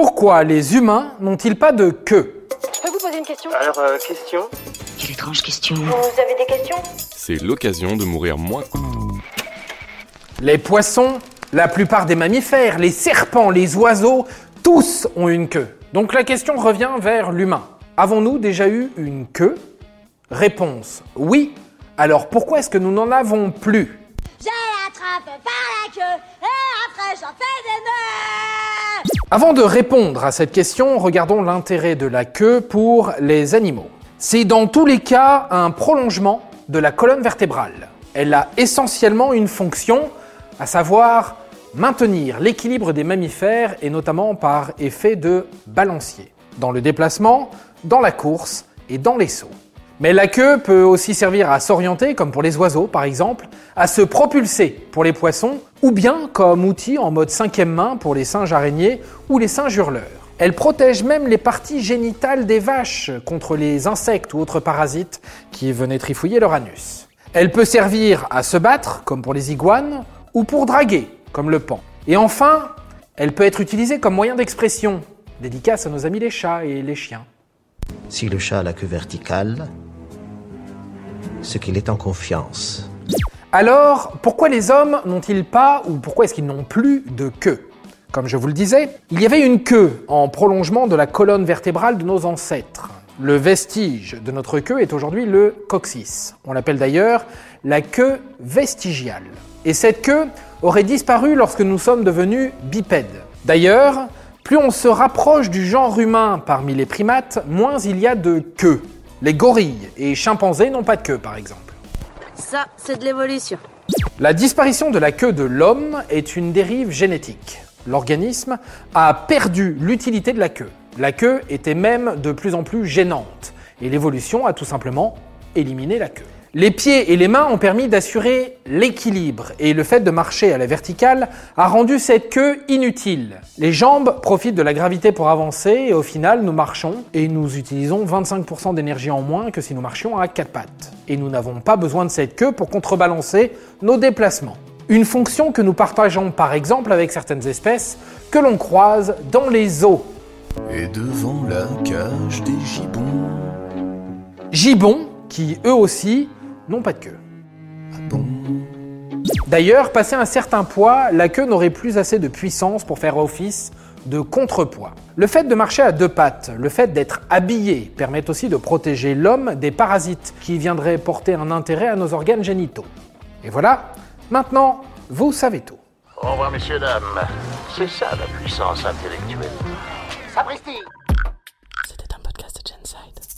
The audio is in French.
Pourquoi les humains n'ont-ils pas de queue Je peux vous poser une question Alors, euh, question Quelle étrange question. Vous avez des questions C'est l'occasion de mourir moins. Les poissons, la plupart des mammifères, les serpents, les oiseaux, tous ont une queue. Donc la question revient vers l'humain. Avons-nous déjà eu une queue? Réponse oui. Alors pourquoi est-ce que nous n'en avons plus? Je l'attrape par la queue et après j'en fais des nœuds Avant de répondre à cette question, regardons l'intérêt de la queue pour les animaux. C'est dans tous les cas un prolongement de la colonne vertébrale. Elle a essentiellement une fonction, à savoir maintenir l'équilibre des mammifères et notamment par effet de balancier, dans le déplacement, dans la course et dans les sauts. Mais la queue peut aussi servir à s'orienter, comme pour les oiseaux par exemple, à se propulser pour les poissons, ou bien comme outil en mode cinquième main pour les singes araignées ou les singes hurleurs. Elle protège même les parties génitales des vaches contre les insectes ou autres parasites qui venaient trifouiller leur anus. Elle peut servir à se battre, comme pour les iguanes, ou pour draguer, comme le pan. Et enfin, elle peut être utilisée comme moyen d'expression, dédicace à nos amis les chats et les chiens. Si le chat a la queue verticale, c'est qu'il est en confiance. Alors, pourquoi les hommes n'ont-ils pas, ou pourquoi est-ce qu'ils n'ont plus de queue? Comme je vous le disais, il y avait une queue en prolongement de la colonne vertébrale de nos ancêtres. Le vestige de notre queue est aujourd'hui le coccyx. On l'appelle d'ailleurs la queue vestigiale. Et cette queue aurait disparu lorsque nous sommes devenus bipèdes. D'ailleurs, plus on se rapproche du genre humain parmi les primates, moins il y a de queues. Les gorilles et chimpanzés n'ont pas de queue par exemple. Ça, c'est de l'évolution. La disparition de la queue de l'homme est une dérive génétique. L'organisme a perdu l'utilité de la queue. La queue était même de plus en plus gênante et l'évolution a tout simplement éliminé la queue. Les pieds et les mains ont permis d'assurer l'équilibre et le fait de marcher à la verticale a rendu cette queue inutile. Les jambes profitent de la gravité pour avancer et au final nous marchons et nous utilisons 25% d'énergie en moins que si nous marchions à quatre pattes. Et nous n'avons pas besoin de cette queue pour contrebalancer nos déplacements. Une fonction que nous partageons par exemple avec certaines espèces que l'on croise dans les eaux. Et devant la cage des gibbons. Gibbons qui eux aussi n'ont pas de queue. Ah bon D'ailleurs, passé un certain poids, la queue n'aurait plus assez de puissance pour faire office de contrepoids. Le fait de marcher à deux pattes, le fait d'être habillé permet aussi de protéger l'homme des parasites qui viendraient porter un intérêt à nos organes génitaux. Et voilà, maintenant, vous savez tout. Au revoir, messieurs, dames. C'est ça la puissance intellectuelle. Sapristi C'était un podcast de Genside.